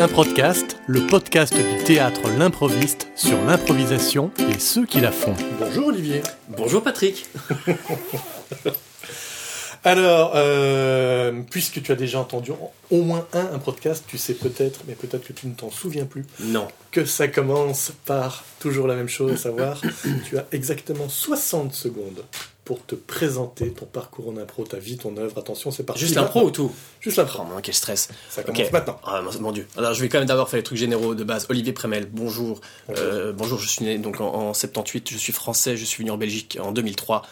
Un podcast, le podcast du théâtre L'improviste sur l'improvisation et ceux qui la font. Bonjour Olivier. Bonjour Patrick. Alors, euh, puisque tu as déjà entendu au moins un, un podcast, tu sais peut-être, mais peut-être que tu ne t'en souviens plus, Non. que ça commence par toujours la même chose, à savoir, tu as exactement 60 secondes pour te présenter ton parcours en impro, ta vie, ton œuvre. Attention, c'est parti. Juste l'impro ou tout Juste l'impro. Oh mon quel stress. Ça commence maintenant. Ah mon- mon dieu. Alors je vais quand même d'abord faire les trucs généraux de base. Olivier Prémel, bonjour. Euh, bonjour, je suis né donc en, en 78, je suis français, je suis venu en Belgique en 2003.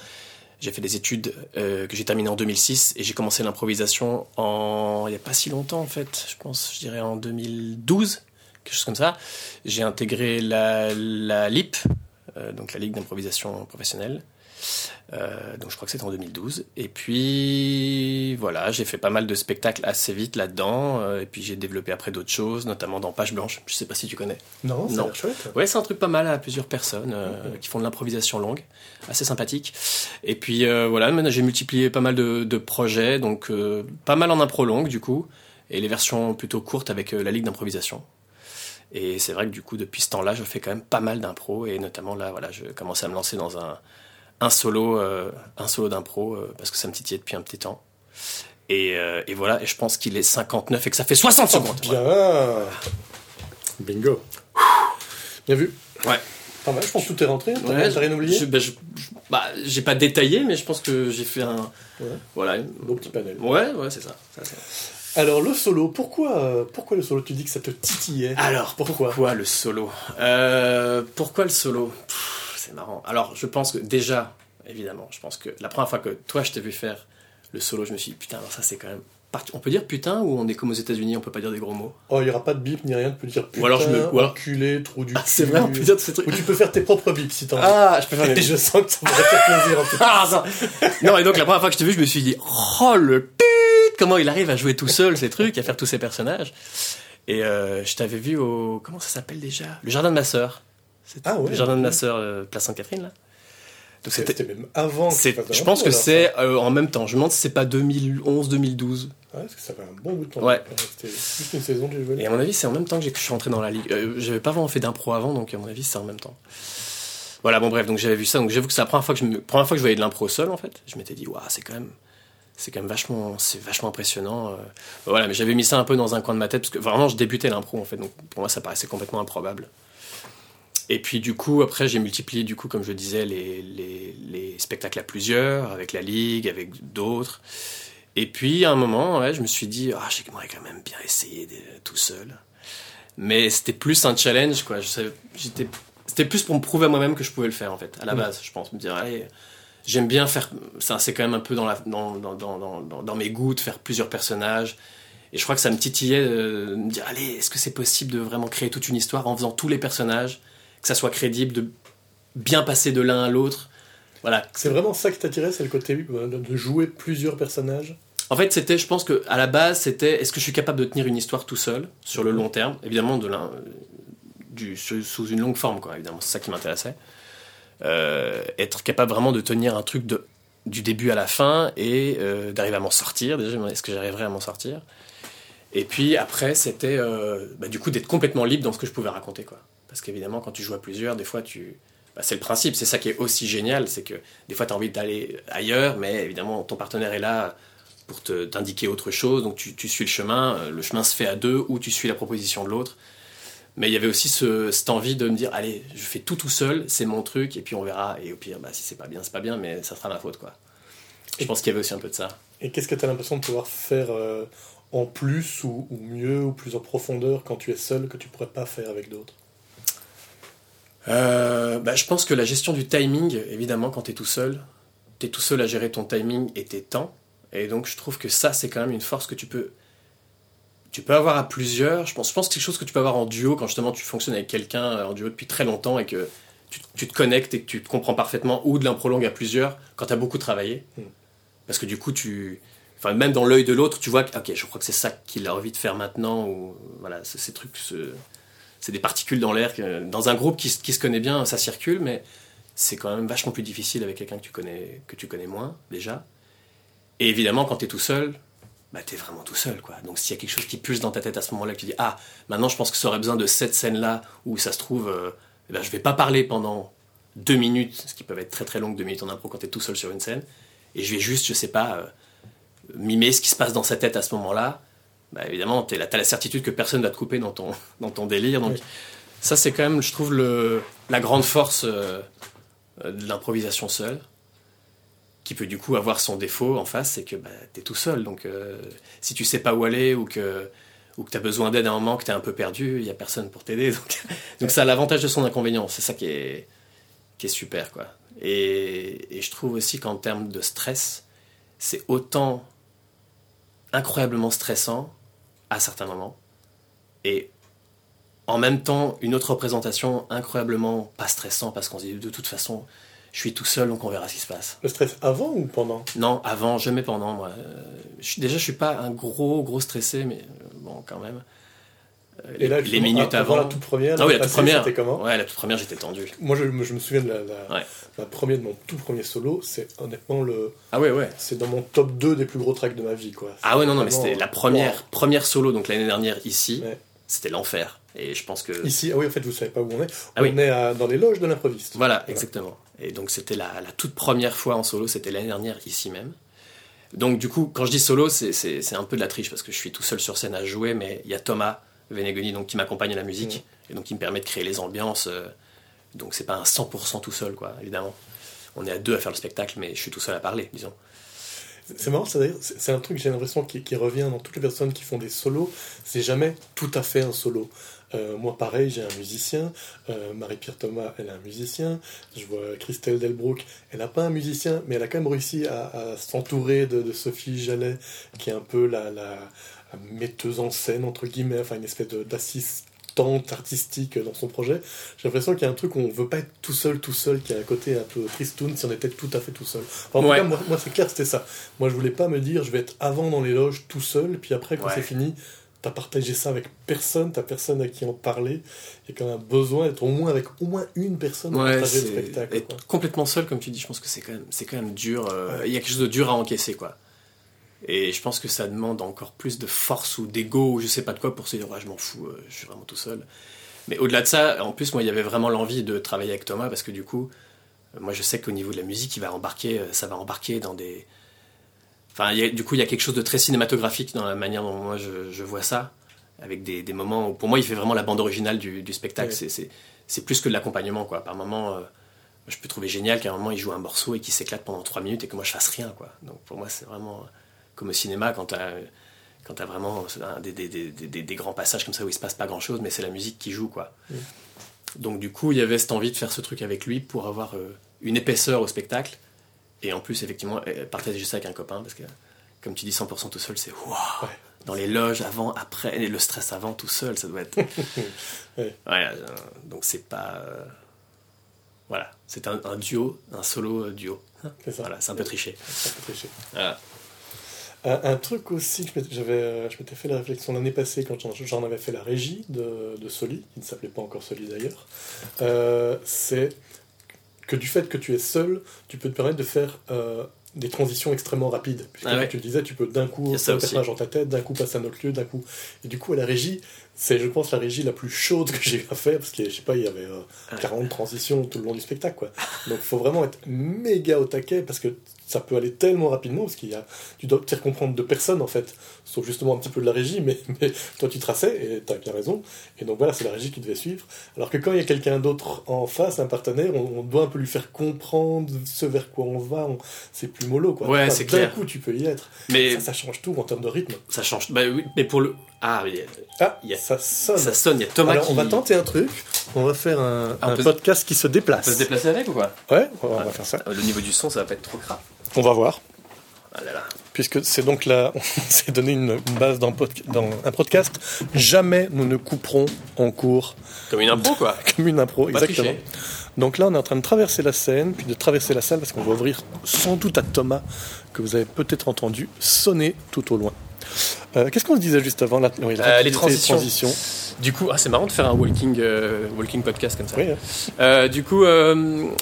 J'ai fait des études euh, que j'ai terminées en 2006 et j'ai commencé l'improvisation en il n'y a pas si longtemps en fait, je pense, je dirais en 2012, quelque chose comme ça. J'ai intégré la, la LIP, euh, donc la Ligue d'improvisation professionnelle. Euh, donc je crois que c'était en 2012. Et puis voilà, j'ai fait pas mal de spectacles assez vite là-dedans. euh, et puis j'ai développé après d'autres choses, notamment dans Page Blanche. Je sais pas si tu connais. Non, Non. chouette. Ouais, c'est un truc pas mal à plusieurs personnes euh, qui font de l'improvisation longue, assez sympathique. Et puis euh, voilà, maintenant j'ai multiplié pas mal de, de projets, donc euh, pas mal en impro longue du coup, et les versions plutôt courtes avec la ligue d'improvisation. Et c'est vrai que du coup, depuis ce temps-là, je fais quand même pas mal d'impro, et notamment là, voilà, je commençais à me lancer dans un, un solo, euh, un solo d'impro, euh, parce que ça me titillait depuis un petit temps. Et, euh, et voilà, et je pense qu'il est 59 et que ça fait 60 secondes. Bien. Bingo. Bien vu. Ouais. Pas mal, je pense que tout est rentré. T'as Ouais, rien oublié bah, je- je- bah, j'ai pas détaillé, mais je pense que j'ai fait un. Ouais. Voilà. Beau petit panel. Ouais, ouais, c'est ça. Alors, le solo, pourquoi, euh, pourquoi le solo Tu dis que ça te titillait? Alors, Pourquoi? pourquoi, le solo? Euh, Pourquoi le solo? Pff, C'est marrant. Alors, je pense que déjà, évidemment, je pense que la première fois que toi, je t'ai vu faire le solo, je me suis dit, putain, alors ça, c'est quand même. On peut dire putain ou on est comme aux États-Unis, on peut pas dire des gros mots? Oh, il n'y aura pas de bip ni rien, tu peux dire putain, Ou alors je me- ou alors- enculé, trou du Ah, c'est cul. vrai, on peut dire ces trucs. Ou tu peux faire tes propres bips si t'en veux. Ah, je peux faire Et des je sens que ça me faire plaisir en cas. Ah, ça- non, et donc la première fois que je t'ai vu, je me suis dit, oh le pute, comment il arrive à jouer tout seul ces trucs, à faire tous ces personnages. Et euh, je t'avais vu au. Comment ça s'appelle déjà? Le jardin de ma sœur. Ah ouais, Le jardin de ma sœur, euh, place Sainte-Catherine, là. Donc C'était même avant. que Je pense que c'est euh, en même temps. Je me demande si c'est pas 2011-2012. ça. Ouais, parce que ça fait un bon bout de temps. Ouais. C'était juste une saison que j'ai. Et à mon avis, c'est en même temps que je suis rentré dans la ligue. Euh, j'avais pas vraiment fait d'impro avant, donc à mon avis, c'est en même temps. Voilà, bon bref, donc j'avais vu ça. Donc j'avoue que c'est la première fois que je me, première fois que je voyais de l'impro seul, en fait. Je m'étais dit, waouh, c'est quand même, c'est quand même vachement, c'est vachement impressionnant. euh. Voilà, mais j'avais mis ça un peu dans un coin de ma tête parce que vraiment, je débutais l'impro, en fait. Donc pour moi, ça paraissait complètement improbable. Et puis du coup, après, j'ai multiplié, du coup, comme je le disais, les, les, les spectacles à plusieurs, avec la ligue, avec d'autres. Et puis, à un moment, ouais, je me suis dit, ah, j'aimerais quand même bien essayer de- tout seul. Mais c'était plus un challenge, quoi. J'étais, c'était plus pour me prouver à moi-même que je pouvais le faire, en fait, à la Mm. base, je pense. Me dire, allez, j'aime bien faire. Ça, c'est quand même un peu dans, la, dans, dans, dans, dans, mes goûts de faire plusieurs personnages. Et je crois que ça me titillait de me dire, allez, est-ce que c'est possible de vraiment créer toute une histoire en faisant tous les personnages, que ça soit crédible, de bien passer de l'un à l'autre Voilà, C'est vraiment ça qui t'attirait, c'est le côté euh, de jouer plusieurs personnages? En fait, c'était, je pense que à la base, c'était est-ce que je suis capable de tenir une histoire tout seul sur le long terme, évidemment de l'un- du, sous une longue forme, quoi. Évidemment, c'est ça qui m'intéressait. Euh, être capable vraiment de tenir un truc de, du début à la fin et euh, d'arriver à m'en sortir. Déjà, est-ce que j'arriverais à m'en sortir? Et puis après, c'était euh, bah, du coup d'être complètement libre dans ce que je pouvais raconter, quoi. Parce qu'évidemment, quand tu joues à plusieurs, des fois, tu bah, c'est le principe, c'est ça qui est aussi génial, c'est que des fois, tu as envie d'aller ailleurs, mais évidemment, ton partenaire est là pour t'indiquer autre chose, donc tu, tu suis le chemin, euh, le chemin se fait à deux, ou tu suis la proposition de l'autre. Mais il y avait aussi ce- cette envie de me dire, allez, je fais tout tout seul, c'est mon truc, et puis on verra, et au pire, bah, si c'est pas bien, c'est pas bien, mais ça sera ma faute, quoi. Je pense qu'il y avait aussi un peu de ça. Et qu'est-ce que tu as l'impression de pouvoir faire euh, en plus ou, ou mieux ou plus en profondeur quand tu es seul que tu pourrais pas faire avec d'autres? Euh, bah, je pense que la gestion du timing, évidemment, quand tu es tout seul, tu es tout seul à gérer ton timing et tes temps. Et donc, je trouve que ça, c'est quand même une force que tu peux, tu peux avoir à plusieurs. Je pense, je pense que c'est quelque chose que tu peux avoir en duo quand justement tu fonctionnes avec quelqu'un euh, en duo depuis très longtemps et que tu, tu te connectes et que tu te comprends parfaitement, ou de l'impro longue à plusieurs quand tu as beaucoup travaillé. Mm. Parce que du coup, tu. Enfin, même dans l'œil de l'autre, tu vois que, ok, je crois que c'est ça qu'il a envie de faire maintenant, ou voilà, ces trucs. ce- c'est des particules dans l'air. Dans un groupe qui, se- connaît bien, ça circule, mais c'est quand même vachement plus difficile avec quelqu'un que tu connais, que tu connais moins déjà. Et évidemment, quand tu es tout seul, bah t'es vraiment tout seul quoi. Donc s'il y a quelque chose qui pulse dans ta tête à ce moment-là, tu dis ah maintenant je pense que ça aurait besoin de cette scène-là où ça se trouve, euh, eh ben, je vais pas parler pendant deux minutes, ce qui peuvent être très très longues deux minutes en impro quand t'es tout seul sur une scène, et je vais juste je sais pas euh, mimer ce qui se passe dans sa tête à ce moment-là. Bah évidemment là, t'as la certitude que personne va te couper dans ton dans ton délire. Donc Oui. ça c'est quand même je trouve le la grande force euh, de l'improvisation seule qui peut du coup avoir son défaut en face, c'est que bah, tu es tout seul. Donc euh, si tu sais pas où aller ou que, ou que tu as besoin d'aide à un moment, que tu es un peu perdu, il y a personne pour t'aider. Donc, donc ça a l'avantage de son inconvénient. C'est ça qui est, qui est super. Quoi. Et, et je trouve aussi qu'en termes de stress, c'est autant incroyablement stressant à certains moments et en même temps une autre représentation incroyablement pas stressant parce qu'on se dit de toute façon je suis tout seul donc on verra ce qui se passe. Le stress avant ou pendant? Non, avant, jamais pendant, moi. Euh, je déjà, je suis pas un gros, gros stressé, mais euh, bon, quand même. Euh, Et là, les, minutes avant, avant. la toute première, ah oui, la toute première. C'était comment Ouais, la toute première, j'étais tendu. Moi, je, me- je me souviens de la, la, Ouais. la première de mon tout premier solo. C'est honnêtement le, Ah ouais, ouais. c'est dans mon top 2 des plus gros tracks de ma vie, quoi. Ah ouais, non, non, mais c'était la wow. première, première solo, donc l'année dernière ici. Ouais. C'était l'enfer. Et je pense que. Ici, ah oui, en fait, vous savez pas où on est. Ah on oui. est à- dans les loges de l'improviste. Voilà, exactement. Et donc c'était la, toute première fois en solo, c'était l'année dernière ici même. Donc du coup, quand je dis solo, c'est un peu de la triche parce que je suis tout seul sur scène à jouer, mais il y a Thomas Venegoni donc, qui m'accompagne à la musique et donc qui me permet de créer les ambiances. euh, donc c'est pas un 100% tout seul, quoi, évidemment. On est à deux à faire le spectacle, mais je suis tout seul à parler, disons. C'est marrant, c'est un truc, j'ai l'impression, qui, qui revient dans toutes les personnes qui font des solos. C'est jamais tout à fait un solo. Euh, moi, pareil, j'ai un musicien. Euh, Marie-Pierre Thomas, elle a un musicien. Je vois Christelle Delbrook, elle n'a pas un musicien, mais elle a quand même réussi à, à s'entourer de, de Sophie Jallet, qui est un peu la metteuse en scène, entre guillemets, enfin une espèce d'assistante artistique dans son projet. J'ai l'impression qu'il y a un truc où on veut pas être tout seul, tout seul, qui a un côté un peu tristoun si on était tout à fait tout seul. Enfin, en tout cas, moi, moi, c'est clair, c'était ça. Moi, je voulais pas me dire, je vais être avant dans les loges tout seul, puis après, quand Ouais. c'est fini, t'as partagé ça avec personne, t'as personne à qui en parler. Il y a quand même besoin d'être au moins avec au moins une personne pour Ouais, partager le spectacle. être quoi. complètement seul, comme tu dis, je pense que c'est quand même, c'est quand même dur. euh, Ouais. Il y a quelque chose de dur à encaisser, quoi. Et je pense que ça demande encore plus de force ou d'ego ou je sais pas de quoi pour se dire, ouais, je m'en fous, euh, je suis vraiment tout seul. Mais au-delà de ça, en plus, moi, il y avait vraiment l'envie de travailler avec Thomas parce que du coup, euh, moi, je sais qu'au niveau de la musique, il va embarquer, euh, ça va embarquer dans des. Enfin, il y a- du coup, il y a quelque chose de très cinématographique dans la manière dont moi je, je vois ça, avec des, des moments où, pour moi, il fait vraiment la bande originale du, du spectacle. C'est- plus que de l'accompagnement, quoi. Par moment, euh, je peux trouver génial qu'à un moment, il joue un morceau et qu'il s'éclate pendant trois minutes et que moi, je fasse rien, quoi. Donc, pour moi, c'est vraiment comme au cinéma quand t'as quand t'as vraiment des, des, des, des, grands passages comme ça où il se passe pas grand chose, mais c'est la musique qui joue, quoi. Mm. Donc, du coup, il y avait cette envie de faire ce truc avec lui pour avoir euh, une épaisseur au spectacle et en plus, effectivement, partager ça avec un copain parce que, comme tu dis, 100% tout seul, c'est waouh! Ouais. Dans les loges, avant, après, et le stress avant, tout seul, ça doit être. Ouais. Ouais, euh, donc c'est pas. euh, Voilà, c'est un, un duo, un solo duo. C'est ça. Voilà, c'est un peu triché. Un peu triché. Voilà. Un, un truc aussi que je m'étais- j'avais, euh, je m'étais fait la réflexion l'année passée quand j'en, avais fait la régie de, de Soli, qui ne s'appelait pas encore Soli d'ailleurs, euh, c'est que du fait que tu es seul, tu peux te permettre de faire euh, des transitions extrêmement rapides. Puisque Ah ouais. comme tu le disais, tu peux d'un coup faire un personnage dans ta tête, d'un coup passer à un autre lieu, d'un coup. Et du coup, à la régie, c'est, je pense, la régie la plus chaude que j'ai eu à faire, parce que je sais pas, il y avait euh, Ouais. 40 transitions tout le long du spectacle, quoi. Donc, il faut vraiment être méga au taquet, parce que ça peut aller tellement rapidement, parce qu'il y a, tu dois te faire comprendre de personne, en fait, sauf justement un petit peu de la régie, mais, mais toi, tu traçais, et tu as bien raison. Et donc, voilà, c'est la régie qui devait suivre. Alors que quand il y a quelqu'un d'autre en face, un partenaire, on, on doit un peu lui faire comprendre ce vers quoi on va, on- c'est plus mollo, quoi. Ouais, Enfin, c'est D'un clair. coup, tu peux y être. Mais Ça, ça change tout en termes de rythme. ça change. Bah oui, mais pour le. Ah, oui, Ah, Il y a- ça sonne. ça sonne, il y a Thomas Alors, qui. on va tenter un truc. On va faire un, Ah, on un peut- podcast qui se On déplace. peut se déplacer avec ou quoi Ouais, on va, on va faire ça. Le niveau du son, ça va pas être trop grave. On va voir. Ah là là. Puisque c'est donc là, on s'est donné une, base dans, un podcast. Jamais nous ne couperons en cours Comme une impro, quoi. comme une impro, Pas exactement. tricher. Donc là, on est en train de traverser la scène, puis de traverser la salle, parce qu'on va ouvrir sans doute à Thomas, que vous avez peut-être entendu sonner tout au loin. Euh, Qu'est-ce qu'on se disait juste avant la, oui, la Euh, les transitions. transitions. Du coup, ah, c'est marrant de faire un walking, euh, walking podcast comme ça. Oui, hein. Du coup,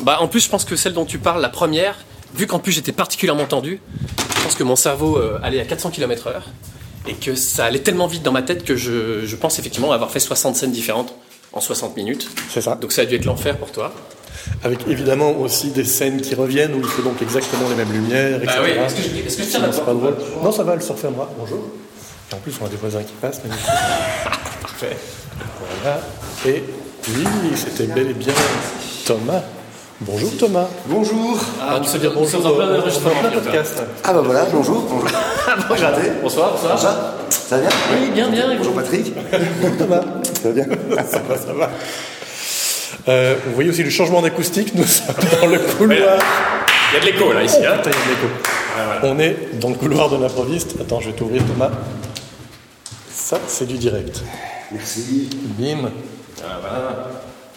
bah, en plus, je pense que celle dont tu parles, la première, vu qu'en plus j'étais particulièrement tendu, pense que mon cerveau euh, allait à 400 km/h et que ça allait tellement vite dans ma tête que je, je pense effectivement avoir fait 60 scènes différentes en 60 minutes. C'est ça. Donc ça a dû être l'enfer pour toi. Avec évidemment aussi des scènes qui reviennent où il faut donc exactement les mêmes lumières, etc. Bah oui, est-ce que je, est-ce que je tiens Sinon, la c'est pas drôle. Non, ça va, elle se refermera. Bonjour. Et en plus, on a des voisins qui passent. Parfait. Voilà. Et oui, c'était bel et bien Thomas. Bonjour Thomas. Bonjour. Ah, Tu sais dire bonjour on plein bientôt. podcast. Ah bah voilà, bonjour. Bonjour. Bonjour. Bonsoir, bonsoir. Ça Ça va bien Oui, bien, bien. Bonjour Patrick. Thomas. Ça va bien Ça va, ça va. Euh, vous voyez aussi le changement d'acoustique, nous sommes dans le couloir. Il y a de l'écho là, ici. hein. Putain, il y a de l'écho. On est dans le couloir de l'improviste. Attends, je vais t'ouvrir Thomas. Ça, c'est du direct. Merci. Bim. Ah, voilà.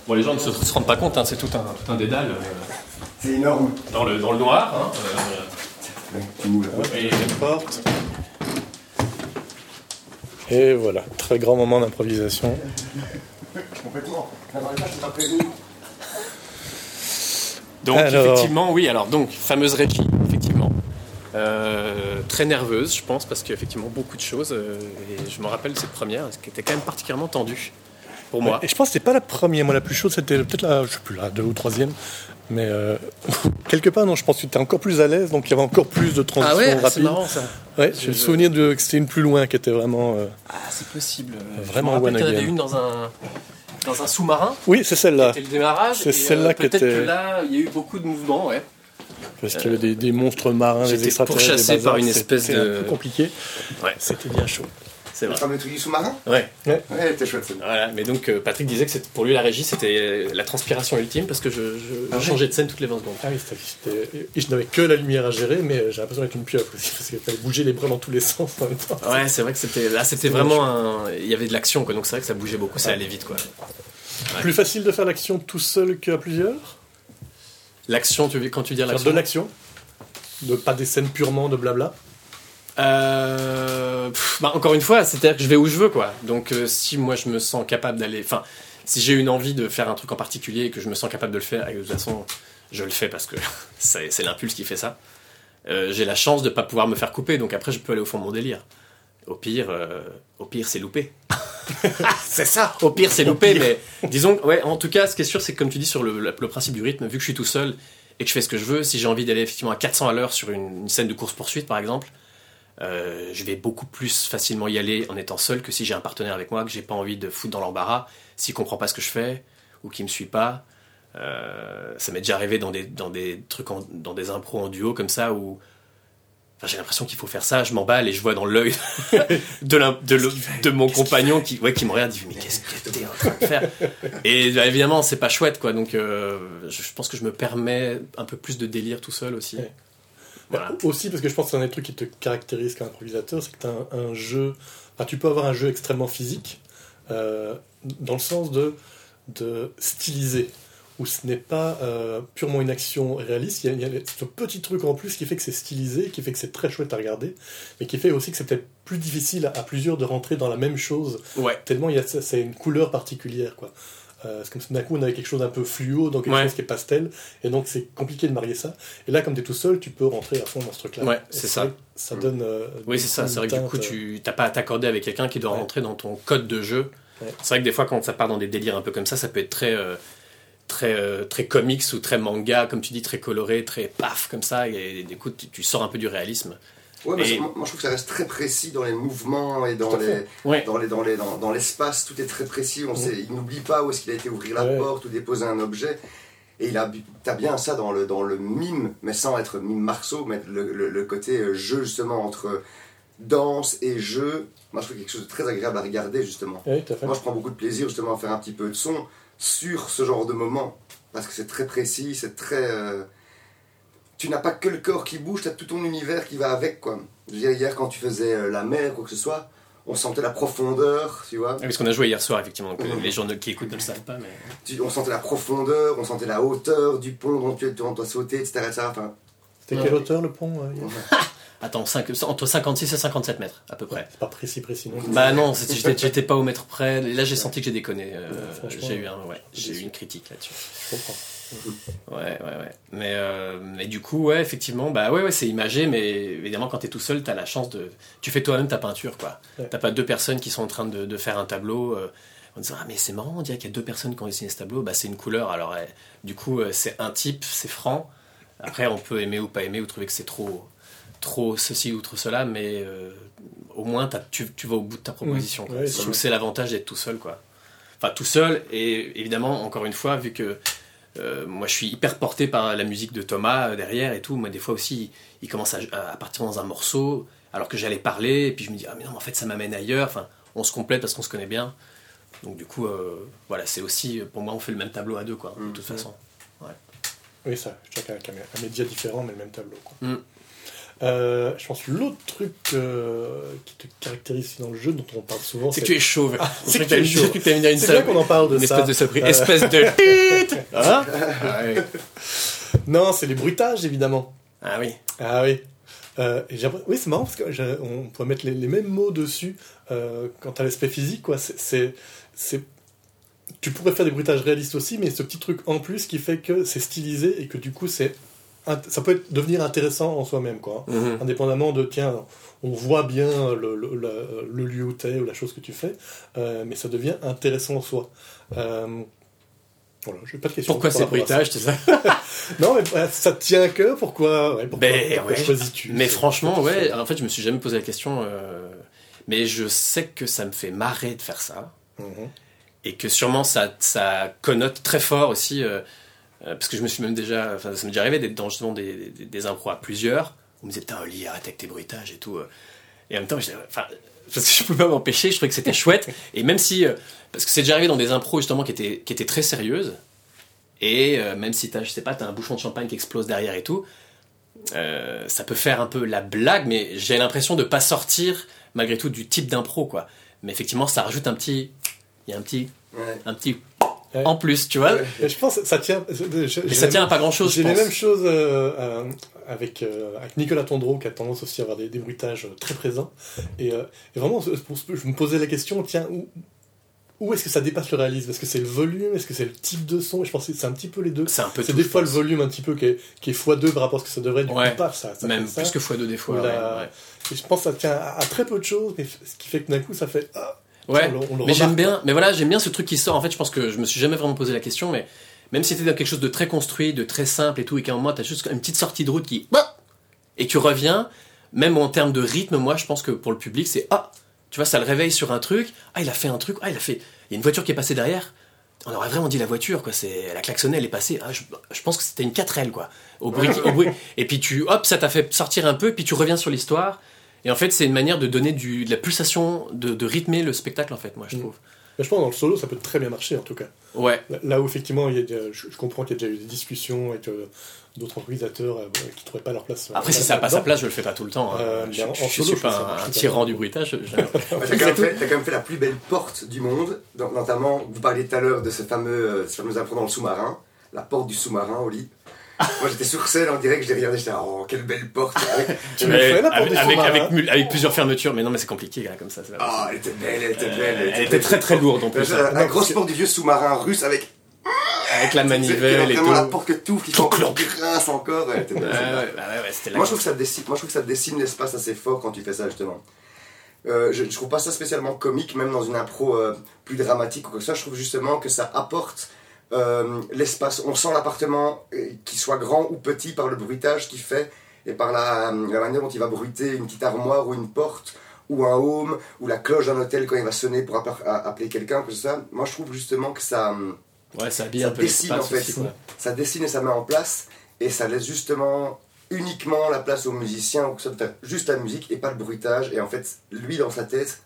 Bon, les gens ne se, se rendent pas compte, hein, c'est tout un, tout un dédale euh, C'est énorme. dans, le, dans le noir. Hein, bouges. euh, et- Porte. Et voilà, très grand moment d'improvisation. Complètement. Donc Alors. effectivement, oui, alors donc, fameuse Reiki, effectivement. Euh, très nerveuse, je pense, parce qu'effectivement, beaucoup de choses. euh, et je me rappelle de cette première, qui était quand même particulièrement tendue pour moi. Et je pense que c'était pas la première, moi la plus chaude, c'était peut-être la, je sais plus, la deux ou troisième. Mais euh, quelque part, non, je pense que tu étais encore plus à l'aise, donc il y avait encore plus de transitions Ah ouais, c'est marrant ça. Ouais, j'ai le Je- souvenir de, que c'était une plus loin qui était vraiment. euh, Ah, c'est possible. Vraiment je me rappelle one qu'il y en avait again. une dans un, dans un sous-marin. Oui, c'est celle-là. C'était le démarrage. C'est celle-là euh, qui Peut-être était- que là, il y a eu beaucoup de mouvements, ouais. Parce qu'il y avait des, des monstres marins, des extraterrestres. pourchassé des bazars, par une espèce de- un peu compliqué. Ouais. C'était bien chaud. C'est Le vrai. fameux truc du sous-marin Ouais. Ouais, t'es chouette celle-là. Voilà, mais donc euh, Patrick disait que c'était- pour lui la régie c'était la transpiration ultime parce que je, je- je Ah ouais changeais de scène toutes les 20 secondes. Ah oui, c'était- je n'avais que la lumière à gérer, mais j'ai l'impression d'être une pieuvre aussi, parce qu'il fallait bouger les bras dans tous les sens en même temps. Ouais, c'est vrai que c'était là c'était vraiment un il y avait de l'action quoi donc c'est vrai que ça bougeait beaucoup, ça allait vite quoi. Plus facile de faire l'action tout seul qu'à plusieurs? L'action, tu veux quand tu dis Faire l'action? de l'action de, Pas des scènes purement de blabla Euh, pff, bah, encore une fois, c'est-à-dire que je vais où je veux, quoi. Donc, euh, si moi je me sens capable d'aller. Enfin, si j'ai une envie de faire un truc en particulier et que je me sens capable de le faire, et de toute façon, je le fais parce que c'est l'impulse qui fait ça. Euh, j'ai la chance de pas pouvoir me faire couper, donc après je peux aller au fond de mon délire. Au pire, euh, au pire c'est loupé. c'est ça. Au pire c'est loupé, mais disons, ouais. En tout cas, ce qui est sûr, c'est que comme tu dis sur le, le principe du rythme, vu que je suis tout seul et que je fais ce que je veux, si j'ai envie d'aller effectivement à 400 à l'heure sur une, une scène de course poursuite, par exemple, euh, je vais beaucoup plus facilement y aller en étant seul que si j'ai un partenaire avec moi que j'ai pas envie de foutre dans l'embarras, s'il comprend pas ce que je fais ou qu'il me suit pas. Euh, ça m'est déjà arrivé dans des, dans des trucs, en- dans des impros en duo comme ça où enfin, j'ai l'impression qu'il faut faire ça, je m'emballe et je vois dans l'œil de, de, mon compagnon qui, ouais, qui me regarde, dit mais qu'est-ce que t'es en train de faire? Et bah, évidemment c'est pas chouette quoi, donc euh, je, je pense que je me permets un peu plus de délire tout seul aussi. Ouais. Voilà. Bah, Aussi, parce que je pense que c'est un des trucs qui te caractérise comme improvisateur, c'est que tu as un, un jeu. enfin, tu peux avoir un jeu extrêmement physique, euh, dans le sens de, de styliser, où ce n'est pas euh, purement une action réaliste. Il y a, il y a ce petit truc en plus qui fait que c'est stylisé, qui fait que c'est très chouette à regarder, mais qui fait aussi que c'est peut-être plus difficile à, à plusieurs de rentrer dans la même chose, Ouais. tellement il y a, c'est une couleur particulière. quoi. Euh, comme si d'un coup on avait quelque chose d'un peu fluo dans quelque Ouais. chose qui est pastel, et donc c'est compliqué de marier ça. Et là, comme tu es tout seul, tu peux rentrer à fond dans ce truc-là. Ouais, Et c'est ça. que Ça donne. euh, Oui, c'est ça. C'est vrai que du coup, teinte, tu t'as pas à t'accorder avec quelqu'un qui doit Ouais. rentrer dans ton code de jeu. Ouais. C'est vrai que des fois, quand ça part dans des délires un peu comme ça, ça peut être très, euh, très, euh, très comics ou très manga, comme tu dis, très coloré, très paf, comme ça. Et, du coup, tu, tu sors un peu du réalisme. Ouais, Et- ça- moi moi, je trouve que ça reste très précis dans les mouvements et dans les. Ouais. dans les dans les dans, dans l'espace, tout est très précis. On sait, il n'oublie pas où est-ce qu'il a été ouvrir la Ouais. porte ou déposer un objet. Et il a, t'as bien ça dans le dans le mime, mais sans être mime Marceau, mais le, le- le côté euh, jeu justement entre danse et jeu. Moi, je trouve quelque chose de très agréable à regarder justement. Moi, je prends beaucoup de plaisir justement à faire un petit peu de son sur ce genre de moment. Parce que c'est très précis, c'est très. euh, Tu n'as pas que le corps qui bouge, tu as tout ton univers qui va avec, quoi. Je veux dire, hier, quand tu faisais euh, la mer, quoi que ce soit, on sentait la profondeur, tu vois. Ah, Parce qu'on a joué hier soir, effectivement. Donc, Mhm. Les gens qui écoutent ne le savent pas, mais. Tu- on sentait la profondeur, on sentait la hauteur du pont dont tu doit sauter, etc. etc. Enfin, C'était quelle hauteur le pont euh, Attends, cinq- entre 56 et 57 mètres, à peu près. C'est pas précis, précis non Bah non, j'étais pas au mètre près. Là, j'ai senti que j'ai déconné. Euh, Franchement, j'ai eu, un, ouais, j'ai eu une critique là-dessus. Je comprends. Ouais, ouais, ouais. Mais, euh, mais du coup, ouais, effectivement, bah ouais, ouais, c'est imagé, mais évidemment, quand t'es tout seul, t'as la chance de. Tu fais toi-même ta peinture, quoi. Ouais. T'as pas deux personnes qui sont en train de, de faire un tableau. euh, en disant, ah, mais c'est marrant, on dirait qu'il y a deux personnes qui ont dessiné ce tableau. Bah, c'est une couleur, alors, du coup, euh, c'est un type, c'est franc. Après, on peut aimer ou pas aimer, ou trouver que c'est trop, trop ceci ou trop cela, mais au moins, tu, tu vas au bout de ta proposition. Ouais, que c'est l'avantage d'être tout seul, quoi. Enfin, tout seul, et évidemment, encore une fois, vu que euh, moi, je suis hyper porté par la musique de Thomas euh, derrière et tout. Moi, des fois aussi, il commence à, à partir dans un morceau alors que j'allais parler, et puis je me dis, ah mais non, mais en fait, ça m'amène ailleurs. Enfin, on se complète parce qu'on se connaît bien. Donc, du coup, euh, voilà, c'est aussi, pour moi, on fait le même tableau à deux, quoi, de Mm. toute façon. Oui, ça, chacun avec un, un média différent, mais le même tableau. quoi. Mm. Euh, je pense que l'autre truc euh, qui te caractérise dans le jeu, dont on parle souvent, C'est que tu es chauve. c'est Je que tu es chauve. C'est bien qu'on en parle de une ça. espèce de saloperie. Euh, Espèce de. Hein Ouais. Non, c'est les bruitages, évidemment. Ah oui. Ah oui. Euh, et oui, c'est marrant parce que j'ai- on pourrait mettre les, les mêmes mots dessus euh, quant à l'aspect physique. Quoi. C'est, c'est, c'est- Tu pourrais faire des bruitages réalistes aussi, mais ce petit truc en plus qui fait que c'est stylisé et que du coup, c'est, ça peut être- devenir intéressant en soi-même. Quoi. Mhm. Indépendamment de, tiens, on voit bien le, le, le- le lieu où tu es ou la chose que tu fais, euh, mais ça devient intéressant en soi. Euh, voilà, j'ai pas de questions. Pourquoi par ces rapport à ça. bruitages, c'est ça Non, mais euh, ça te tient à cœur, pourquoi, ouais, pourquoi, Ben, pourquoi ouais. choisis-tu Mais franchement, ouais, en fait, je me suis jamais posé la question. euh, Mais je sais que ça me fait marrer de faire ça. Mhm. Et que sûrement ça, ça connote très fort aussi. Euh, parce que je me suis même déjà. Enfin, ça m'est déjà arrivé d'être dans justement des, des, des impros à plusieurs. On me disait, putain, Oli, arrête avec tes bruitages et tout. euh. Et en même temps, enfin, parce que je pouvais pas m'empêcher, je trouvais que c'était chouette. Et même si. euh, parce que c'est déjà arrivé dans des impros justement qui étaient, qui étaient très sérieuses. Et euh, même si t'as, je sais pas, t'as un bouchon de champagne qui explose derrière et tout, euh, ça peut faire un peu la blague, mais j'ai l'impression de pas sortir malgré tout du type d'impro, quoi. Mais effectivement, ça rajoute un petit, il y a un petit, Ouais. un petit Ouais. en plus, tu vois. Ouais. Je pense que ça tient. je- je- Mais j'ai ça tient à pas grand chose, J'ai les mêmes choses euh, euh, avec, euh, avec Nicolas Tondreau qui a tendance aussi à avoir des, des bruitages très présents. Et, euh, et vraiment, je me posais la question tiens, où, où est-ce que ça dépasse le réalisme? Est-ce que c'est le volume? Est-ce que c'est le type de son? Je pense que c'est un petit peu les deux. C'est un peu C'est des fois le volume un petit peu qui est, qui est x2 par rapport à ce que ça devrait être. Du Ouais. coup, paf, ça, ça Même fait ça. plus que x2 des fois. La-. Et je pense que ça tient à, à très peu de choses, mais ce qui fait que d'un coup, ça fait. Ah, Ouais, on on mais j'aime bien, mais voilà, j'aime bien ce truc qui sort. En fait, je pense que je me suis jamais vraiment posé la question, mais même si c'était dans quelque chose de très construit, de très simple et tout, et qu'à un moment t'as juste une petite sortie de route qui, bah et tu reviens, même en termes de rythme, moi, je pense que pour le public, c'est ah, tu vois, ça le réveille sur un truc. Ah, il a fait un truc. Ah, il a fait. Il y a une voiture qui est passée derrière. On aurait vraiment dit la voiture, quoi. C'est, elle a klaxonné, elle est passée. Ah, je, je pense que c'était une 4L, quoi. Au bruit, au bruit. Et puis tu, hop, ça t'a fait sortir un peu, puis tu reviens sur l'histoire. Et en fait, c'est une manière de donner du, de la pulsation, de, de rythmer le spectacle, en fait, moi, je Mm. trouve. Mais je pense que dans le solo, ça peut très bien marcher en tout cas. Ouais. Là- où effectivement, il y a, je, je comprends qu'il y a déjà eu des discussions avec euh, d'autres organisateurs euh, qui ne trouvaient pas leur place. euh, Après, si ça n'a pas sa place, je le fais pas tout le temps. hein. Euh, je, en- en je solo, suis je pas un, un tyran du bruitage. T'as quand, même fait- la plus belle porte du monde, notamment, vous parliez tout à l'heure de ce fameux, euh, ce fameux dans le sous-marin, la porte du sous-marin au lit. Moi j'étais sur scène en direct, je l'ai regardé, j'étais oh quelle belle porte avec- Tu me Mais fais la porte avec, du avec, sous-marin. avec mul- avec plusieurs fermetures, mais non, mais c'est compliqué, là, comme ça. Ah, possible. elle était belle, elle était belle. Euh, elle était très très lourde en plus. La, la grosse porte du vieux sous-marin russe avec Avec la manivelle et tout. la porte que tout qui grâce encore. Ouais, belle, ouais, ouais, Moi je trouve que ça dessine, moi je trouve que ça dessine l'espace assez fort quand tu fais ça justement. Euh, je, je trouve pas ça spécialement comique, même dans une impro euh, plus dramatique ou quoi que soit. Je trouve justement que ça apporte euh, l'espace. On sent l'appartement, euh, qu'il soit grand ou petit, par le bruitage qu'il fait et par la, la manière dont il va bruiter une petite armoire ou une porte ou un home ou la cloche d'un hôtel quand il va sonner pour appeler, quelqu'un, que ça. Moi je trouve justement que ça. hum, Ouais, ça habille ça un peu dessine, en fait. aussi, ça dessine et ça met en place et ça laisse justement uniquement la place aux musiciens ou que ça juste la musique et pas le bruitage et en fait lui dans sa tête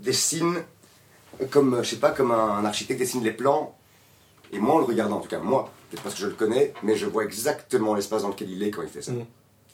dessine comme je sais pas comme un architecte dessine les plans et moi en le regardant en tout cas moi peut-être parce que je le connais mais je vois exactement l'espace dans lequel il est quand il fait ça Mm.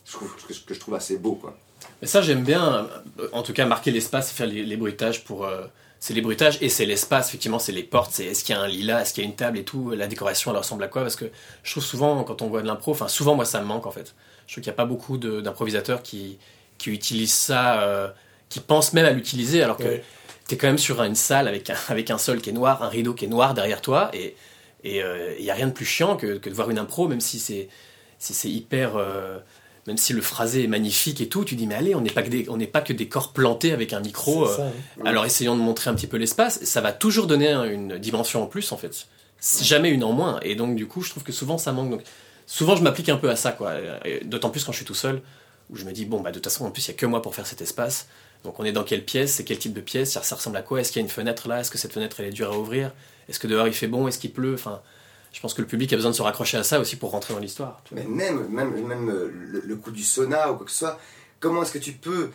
je trouve que, que je trouve assez beau quoi Mais ça, j'aime bien, euh, en tout cas, marquer l'espace, faire les, les bruitages pour. euh, c'est les bruitages et c'est l'espace, effectivement, c'est les portes, c'est est-ce qu'il y a un lilas, est-ce qu'il y a une table et tout, la décoration, elle ressemble à quoi? Parce que je trouve souvent, quand on voit de l'impro, enfin, souvent, moi, ça me manque en fait. Je trouve qu'il n'y a pas beaucoup de- d'improvisateurs qui, qui utilisent ça, euh, qui pensent même à l'utiliser, alors que Ouais. tu es quand même sur une salle avec un, avec un sol qui est noir, un rideau qui est noir derrière toi, et, Et il n'y a rien de plus chiant que, que de voir une impro, même si c'est si hyper euh, même si le phrasé est magnifique et tout, tu dis mais allez, on n'est pas que des, on n'est pas que des corps plantés avec un micro. Ça, euh, hein. alors essayons de montrer un petit peu l'espace. Ça va toujours donner un- une dimension en plus en fait. Jamais une en moins. Et donc du coup, je trouve que souvent ça manque. Donc souvent je m'applique un peu à ça quoi. D'autant plus quand je suis tout seul, où je me dis bon bah de toute façon en plus il y a que moi pour faire cet espace. Donc on est dans quelle pièce, c'est quel type de pièce, ça, ressemble à quoi Est-ce qu'il y a une fenêtre là Est-ce que cette fenêtre elle est dure à ouvrir Est-ce que dehors il fait bon Est-ce qu'il pleut Enfin, je pense que le public a besoin de se raccrocher à ça aussi pour rentrer dans l'histoire. Mais même, même, même euh, le, le coup du sauna ou quoi que ce soit, comment est-ce que tu peux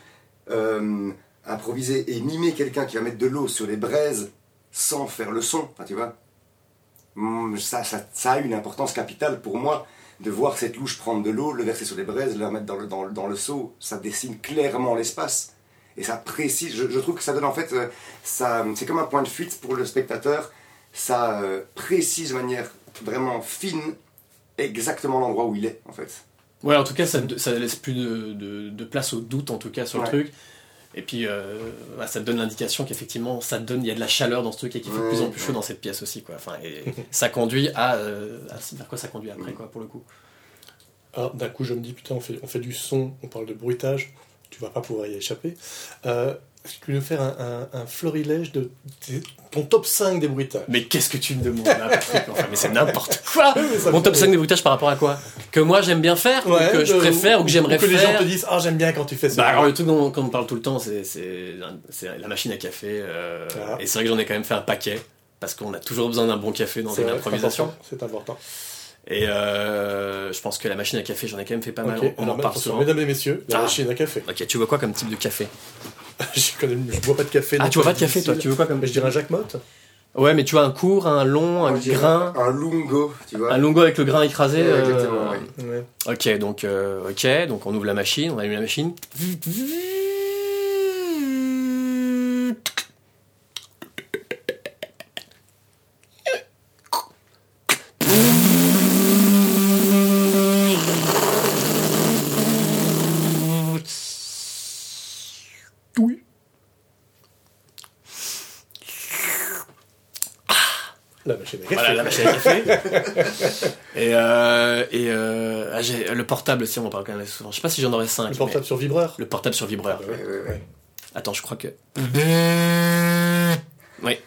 euh, improviser et mimer quelqu'un qui va mettre de l'eau sur les braises sans faire le son enfin, tu vois? Hum, ça, ça, ça a une importance capitale pour moi de voir cette louche prendre de l'eau, le verser sur les braises, le remettre dans le, dans, le- dans le seau. Ça dessine clairement l'espace. Et ça précise, je, je trouve que ça donne en fait, euh, ça, c'est comme un point de fuite pour le spectateur. Ça euh, précise de manière vraiment fine exactement l'endroit où il est en fait. Ouais, en tout cas, ça, ça laisse plus de, de- de place au doute, en tout cas, sur Ouais. le truc. Et puis, euh, bah, ça donne l'indication qu'effectivement, ça donne, il y a de la chaleur dans ce truc et qu'il fait de plus en plus chaud dans cette pièce aussi, quoi. Enfin, et ça conduit à, euh, à- vers quoi ça conduit après, quoi, pour le coup. Alors d'un coup, je me dis, putain, on fait, on fait du son, on parle de bruitage, tu vas pas pouvoir y échapper. Euh, Est-ce que tu nous faire un, un- un florilège de ton top 5 des bruitages? Mais qu'est-ce que tu me demandes là, Patrick Enfin, mais c'est n'importe quoi Mon top fait- 5 des bruitages par rapport à quoi? Que moi j'aime bien faire, ou que je préfère, ou que j'aimerais que les gens faire te disent, ah, j'aime bien quand tu fais ça. Bah alors le truc dont on parle tout le temps, c'est la machine à café. euh, Ah. Et c'est vrai que j'en ai quand même fait un paquet, parce qu'on a toujours besoin d'un bon café dans une improvisation. C'est important. Et euh, je pense que la machine à café, j'en ai quand même fait pas mal. Ok, On alors en parle souvent. mesdames et messieurs, la Ah. machine à café. Ok, tu veux quoi comme type de café? Je, connais, je bois pas de café. Ah, tu vois pas de café toi. Tu veux quoi comme Mais je dirais un Jacques Motte. Ouais, mais tu vois un court, un long, un grain, Un lungo, tu vois. un longo avec le grain écrasé. Ouais, euh, exactement. Ouais. Ok, donc euh, ok, donc on ouvre la machine, on allume la machine. La machine à café. Voilà la machine à café. et euh, et euh, ah, j'ai- le portable, si on en parle quand même souvent. Je sais pas si j'en aurais 5. Le portable sur vibreur. Le portable sur vibreur. Ah, Ouais, ouais, ouais. Attends, je crois que. Oui.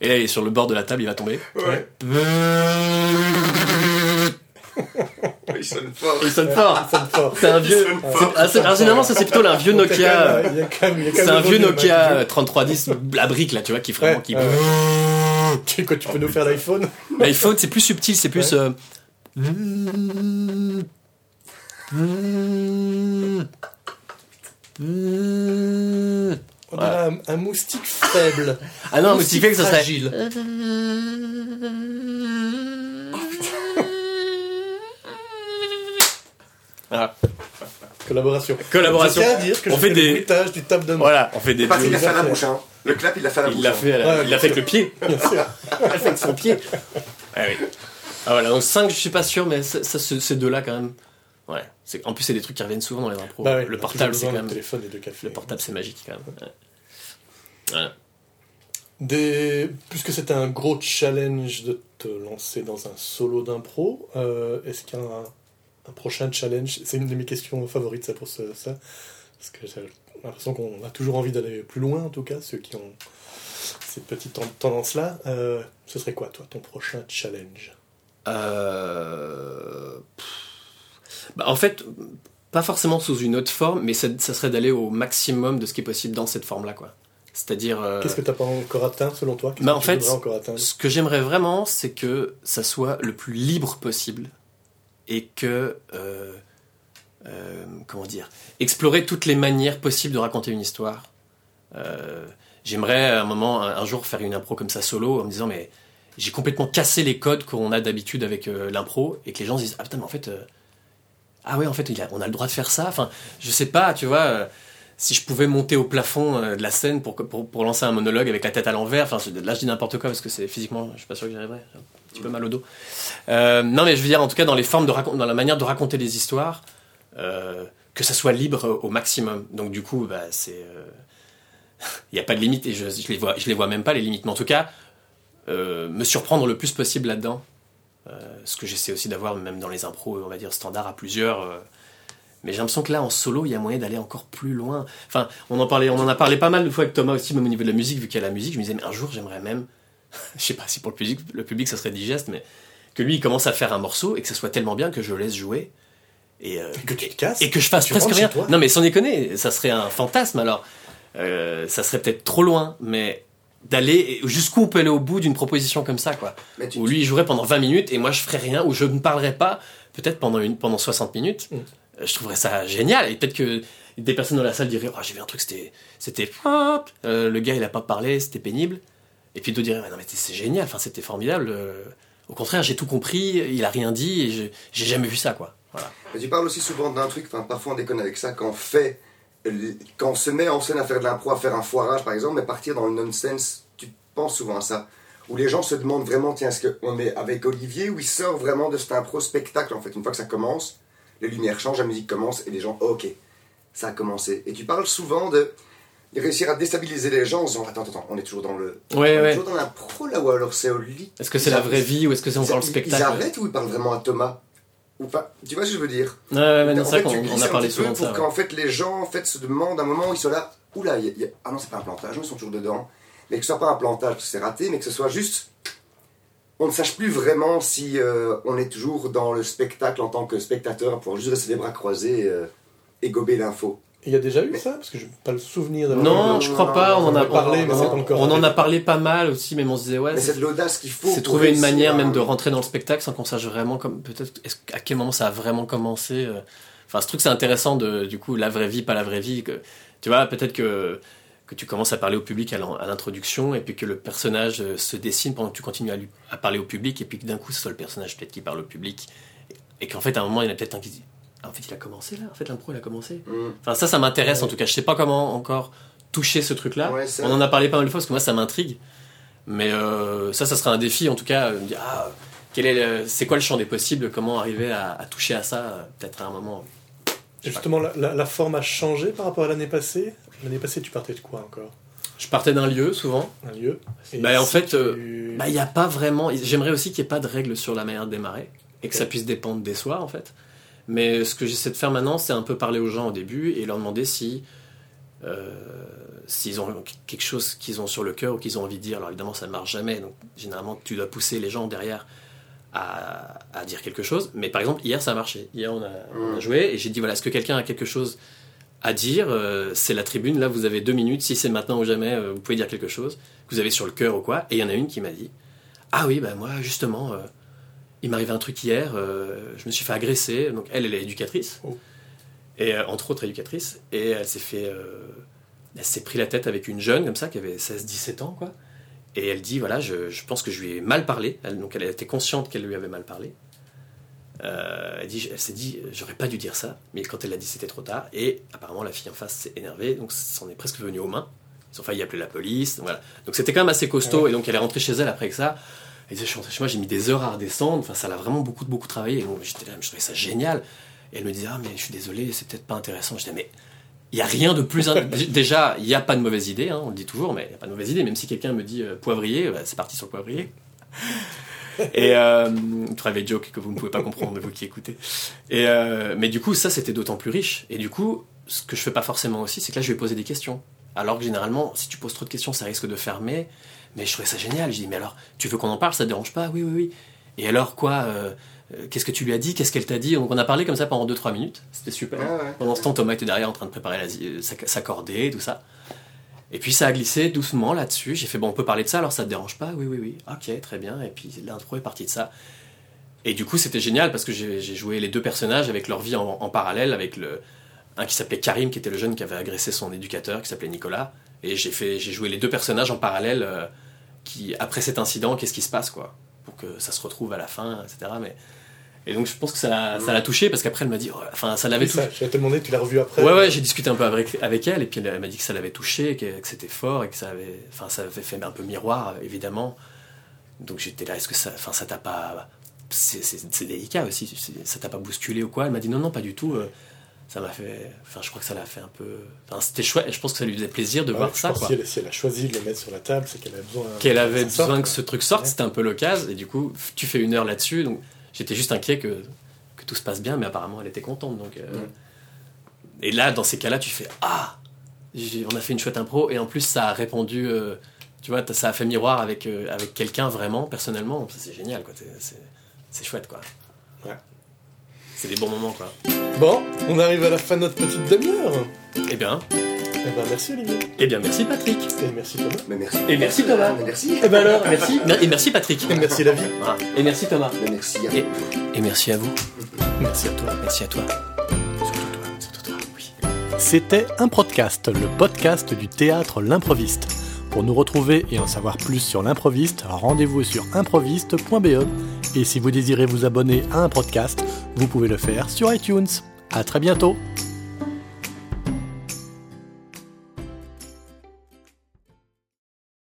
Et là, il est sur le bord de la table, il va tomber. Ouais. Il sonne fort. Il sonne fort. C'est un vieux. c'est- ah, alors, généralement, ça c'est plutôt un vieux Nokia. C'est un vieux Nokia hein, euh, 3310, la brique là, tu vois, qui vraiment qui. Tu, quoi, tu peux nous faire l'iPhone L'iPhone, c'est plus subtil, c'est plus. Euh, un, un moustique faible. Ah non, mais ce qui fait que ça serait. fragile. Voilà. Collaboration. Collaboration. Je tiens à dire que On je fait des- le bruitage du table de main. Voilà, on fait des. Parce qu'il l'a fait à la bouche, hein. Le clap, il l'a fait à la Il bouche. l'a hein. fait, à la- Ouais, il l'a fait avec le pied. Bien sûr. Il l'a fait avec son pied. Ah oui. Ah voilà, donc 5, je suis pas sûr, mais ça, ça, ce- ces deux-là, quand même. Ouais. C'est- En plus, c'est des trucs qui reviennent souvent dans les impros. Bah ouais, le portable, c'est quand même. de téléphone et de café. Le portable, c'est magique, quand même. Ouais. Voilà. Des... Puisque c'était un gros challenge de te lancer dans un solo d'impro, euh, est-ce qu'il y a un, un prochain challenge C'est une de mes questions favorites, ça, pour ce- ça. Parce que j'ai l'impression qu'on a toujours envie d'aller plus loin, en tout cas, ceux qui ont cette petite ten- tendance-là. Euh, ce serait quoi, toi, ton prochain challenge? Euh. Bah, en fait, pas forcément sous une autre forme, mais ça, ça serait d'aller au maximum de ce qui est possible dans cette forme-là, quoi. C'est-à-dire. euh, Qu'est-ce que tu n'as pas encore atteint, selon toi? Bah, en fait, encore Ce que j'aimerais vraiment, c'est que ça soit le plus libre possible et que, euh, euh, comment dire, explorer toutes les manières possibles de raconter une histoire. Euh, j'aimerais un moment, un, jour, faire une impro comme ça solo en me disant, mais j'ai complètement cassé les codes qu'on a d'habitude avec l'impro et que les gens se disent, ah putain, mais en fait, ah ouais, en fait, il a- on a le droit de faire ça. Enfin, je sais pas, tu vois. si je pouvais monter au plafond de la scène pour, pour, pour lancer un monologue avec la tête à l'envers, enfin là je dis n'importe quoi parce que c'est physiquement, je suis pas sûr que j'y arriverais, un petit peu mal au dos. Euh, non mais je veux dire en tout cas dans les formes de dans la manière de raconter les histoires, euh, que ça soit libre au maximum. Donc du coup bah, c'est euh, il n'y a pas de limite et je, je, les vois, je les vois même pas les limites. Mais en tout cas, euh, me surprendre le plus possible là-dedans. Euh, ce que j'essaie aussi d'avoir même dans les impros, on va dire standard à plusieurs. euh. mais j'ai l'impression que là, en solo, il y a moyen d'aller encore plus loin. Enfin, on en parlait, on en a parlé pas mal de fois avec Thomas aussi, même au niveau de la musique, vu qu'il y a la musique. Je me disais, mais un jour, j'aimerais même, je sais pas si pour le public, le public, ça serait digeste, mais que lui, il commence à faire un morceau et que ça soit tellement bien que je le laisse jouer. Et, euh, Que tu te casses. et que je fasse tu presque rien. Non, mais sans déconner, ça serait un fantasme alors. Euh, ça serait peut-être trop loin, mais d'aller jusqu'où on peut aller au bout d'une proposition comme ça, quoi. Tu, Où lui il jouerait pendant 20 minutes et moi je ferais rien, où je ne parlerais pas, peut-être pendant, une, pendant 60 minutes. Mm. Euh, Je trouverais ça génial et peut-être que des personnes dans la salle diraient Oh, j'ai vu un truc, c'était. c'était euh, le gars il a pas parlé, c'était pénible. Et puis d'autres diraient Ouais, Non, mais c'est génial, enfin, c'était formidable. euh, Au contraire, j'ai tout compris, il a rien dit j'ai jamais vu ça, quoi. Mais tu parles aussi souvent d'un truc, enfin, parfois on déconne avec ça, quand on fait, quand on se met en scène à faire de l'impro, à faire un foirage par exemple, mais partir dans le nonsense, tu penses souvent à ça. Où les gens se demandent vraiment, tiens, est-ce qu'on est avec Olivier ou il sort vraiment de cet impro spectacle en fait. Une fois que ça commence, les lumières changent, la musique commence et les gens, ok, ça a commencé. Et tu parles souvent de, de réussir à déstabiliser les gens en disant, attends, attends, on est toujours dans le. Ouais, on est ouais. toujours dans l'impro là ou alors c'est au lit. Est-ce que c'est la vraie vie ou est-ce que c'est encore le spectacle Ils arrêtent ou ils parlent vraiment à Thomas ou pas? Tu vois ce que je veux dire? Ouais, ouais, non, vrai fait, on glisses a parlé souvent de ça. pour qu'en fait les gens en fait se demandent à un moment où ils sont là, oula, y a- il y a- ah non c'est pas un plantage, ils sont toujours dedans, mais que ce soit pas un plantage parce que c'est raté, mais que ce soit juste, on ne sache plus vraiment si euh, on est toujours dans le spectacle en tant que spectateur pour juste rester les bras croisés euh, et gober l'info. Il y a déjà eu ça Parce que je n'ai pas le souvenir d'avoir Non, eu- je crois pas. On en a parlé, mais on- c'est pas encore On en a parlé pas mal aussi, mais on se disait ouais. mais c'est- de l'audace qu'il faut. C'est trouver une manière même de rentrer dans le spectacle sans qu'on sache vraiment comme peut-être à quel moment ça a vraiment commencé. euh. Enfin, ce truc c'est intéressant de du coup la vraie vie, pas la vraie vie. Que, tu vois, peut-être que que tu commences à parler au public à l'in- à l'introduction et puis que le personnage euh, se dessine pendant que tu continues à, lui, à parler au public et puis que d'un coup ce soit le personnage peut-être qui parle au public et, qu'en fait à un moment il y en a peut-être un qui dit en fait il a commencé là, en fait l'impro il a commencé. Mm. Enfin ça ça m'intéresse Ouais. en tout cas. Je sais pas comment encore toucher ce truc là. Ouais, ça- On en a parlé pas mal de fois parce que moi ça m'intrigue. Mais euh, ça, ça sera un défi en tout cas. me dire, ah, quel est le- c'est quoi le champ des possibles? Comment arriver à, à toucher à ça euh, Peut-être à un moment? Justement, la, la- la forme a changé par rapport à l'année passée? L'année passée, tu partais de quoi encore? Je partais d'un lieu souvent. Un lieu Et Bah, en si fait, tu- euh, Bah, il n'y a pas vraiment. J'aimerais aussi qu'il n'y ait pas de règles sur la manière de démarrer et que ça puisse dépendre des soirs en fait. Mais ce que j'essaie de faire maintenant, c'est un peu parler aux gens au début et leur demander si euh, s'ils ont quelque chose qu'ils ont sur le cœur ou qu'ils ont envie de dire. Alors évidemment, ça ne marche jamais. Donc généralement, tu dois pousser les gens derrière à, à dire quelque chose. Mais par exemple, hier, ça a marché. Hier, on a, on a Mm. joué et j'ai dit voilà, est-ce que quelqu'un a quelque chose à dire? Euh, C'est la tribune. Là, vous avez deux minutes. Si c'est maintenant ou jamais, euh, vous pouvez dire quelque chose que vous avez sur le cœur ou quoi. Et il y en a une qui m'a dit ah oui, bah moi justement, il m'arrivait un truc hier. euh, je me suis fait agresser. Donc elle, elle est éducatrice. Oh. Et euh, entre autres éducatrice. Et elle s'est fait euh, elle s'est pris la tête avec une jeune comme ça qui avait 16-17 ans quoi. Et elle dit voilà, je, je pense que je lui ai mal parlé. Elle, donc elle était consciente qu'elle lui avait mal parlé. Elle dit, elle s'est dit, j'aurais pas dû dire ça, mais quand elle l'a dit, c'était trop tard. Et apparemment, la fille en face s'est énervée, donc c'en est presque venu aux mains. Ils ont failli appeler la police. Donc voilà. Donc c'était quand même assez costaud. Et donc elle est rentrée chez elle après que ça. Elle disait, je suis rentrée chez moi, j'ai mis des heures à redescendre. Enfin, ça l'a vraiment beaucoup, beaucoup travaillé. Et donc j'étais là, je trouvais ça génial. Et elle me disait, ah, mais je suis désolé, c'est peut-être pas intéressant. Je disais, mais il n'y a rien de plus. Déjà, il n'y a pas de mauvaise idée, hein, on le dit toujours, mais il n'y a pas de mauvaise idée. Même si quelqu'un me dit euh, poivrier, bah, c'est parti sur le poivrier. Et euh, private joke que vous ne pouvez pas comprendre, vous qui écoutez. Et euh, mais du coup, ça c'était d'autant plus riche. Et du coup, ce que je fais pas forcément aussi, c'est que là, je vais poser des questions. Alors que généralement, si tu poses trop de questions, ça risque de fermer. Mais je trouvais ça génial. Je dis, mais alors, tu veux qu'on en parle? Ça te dérange pas? Oui, oui, oui. Et alors quoi euh, euh, Qu'est-ce que tu lui as dit? Qu'est-ce qu'elle t'a dit? Donc on a parlé comme ça pendant 2-3 minutes. C'était super. Ah ouais. Pendant ce temps, Thomas était derrière en train de préparer la, zi- sa, cordée, tout ça. Et puis ça a glissé doucement là-dessus. J'ai fait, bon, on peut parler de ça, alors ça te dérange pas? Oui, oui, oui. Ok, très bien. Et puis l'intro est partie de ça. Et du coup, c'était génial parce que j'ai j'ai joué les deux personnages avec leur vie en, en parallèle, avec le, un qui s'appelait Karim, qui était le jeune qui avait agressé son éducateur, qui s'appelait Nicolas. Et j'ai fait, j'ai joué les deux personnages en parallèle. euh, qui, après cet incident, qu'est-ce qui se passe, quoi? Pour que ça se retrouve à la fin, etc. Mais, et donc, je pense que ça l'a ça l'a touché parce qu'après, elle m'a dit, oh, enfin, ça l'avait touché. je te demander, tu l'as revu après? Ouais, ouais, j'ai discuté un peu avec, avec elle, et puis elle, elle m'a dit que ça l'avait touché, que, que c'était fort, et que ça avait, enfin, ça avait fait un peu miroir, évidemment. Donc j'étais là, est-ce que ça, enfin, ça t'a pas. C'est c'est- c'est délicat aussi, ça t'a pas bousculé ou quoi? Elle m'a dit non, non, pas du tout. euh, ça m'a fait. Enfin, je crois que ça l'a fait un peu. Enfin, c'était chouette. et Je pense que ça lui faisait plaisir de Ouais, voir je ça. pense quoi. Si, elle, si elle a choisi de le mettre sur la table, c'est qu'elle avait besoin. Qu'elle avait sorte, besoin que ce truc sorte, Ouais. c'était un peu l'occasion. Et du coup, tu fais une heure là-dessus. Donc, j'étais juste inquiet que, que tout se passe bien, mais apparemment, elle était contente. Donc, euh. Et là, dans ces cas-là, tu fais Ah On a fait une chouette impro. Et en plus, ça a répondu. euh, tu vois, ça a fait miroir avec, euh, avec quelqu'un vraiment, personnellement. C'est génial, quoi. C'est chouette, quoi. Ouais. C'est des bons moments, quoi. Bon, on arrive à la fin de notre petite demi-heure. Eh bien, Eh ben, merci Olivier. eh bien merci, Patrick. Et merci Thomas. Mais merci. Et merci, Thomas. Mais merci. Eh ben alors, merci. Et merci, Patrick. Et merci la vie. Voilà. Et merci, Thomas. Mais merci. à Et, vous. et merci à vous. Merci à toi. Merci à toi. Surtout toi. Surtout toi, oui. C'était un podcast, le podcast du théâtre L'improviste. Pour nous retrouver et en savoir plus sur l'improviste, rendez-vous sur improviste.be. Et si vous désirez vous abonner à un podcast, vous pouvez le faire sur iTunes. À très bientôt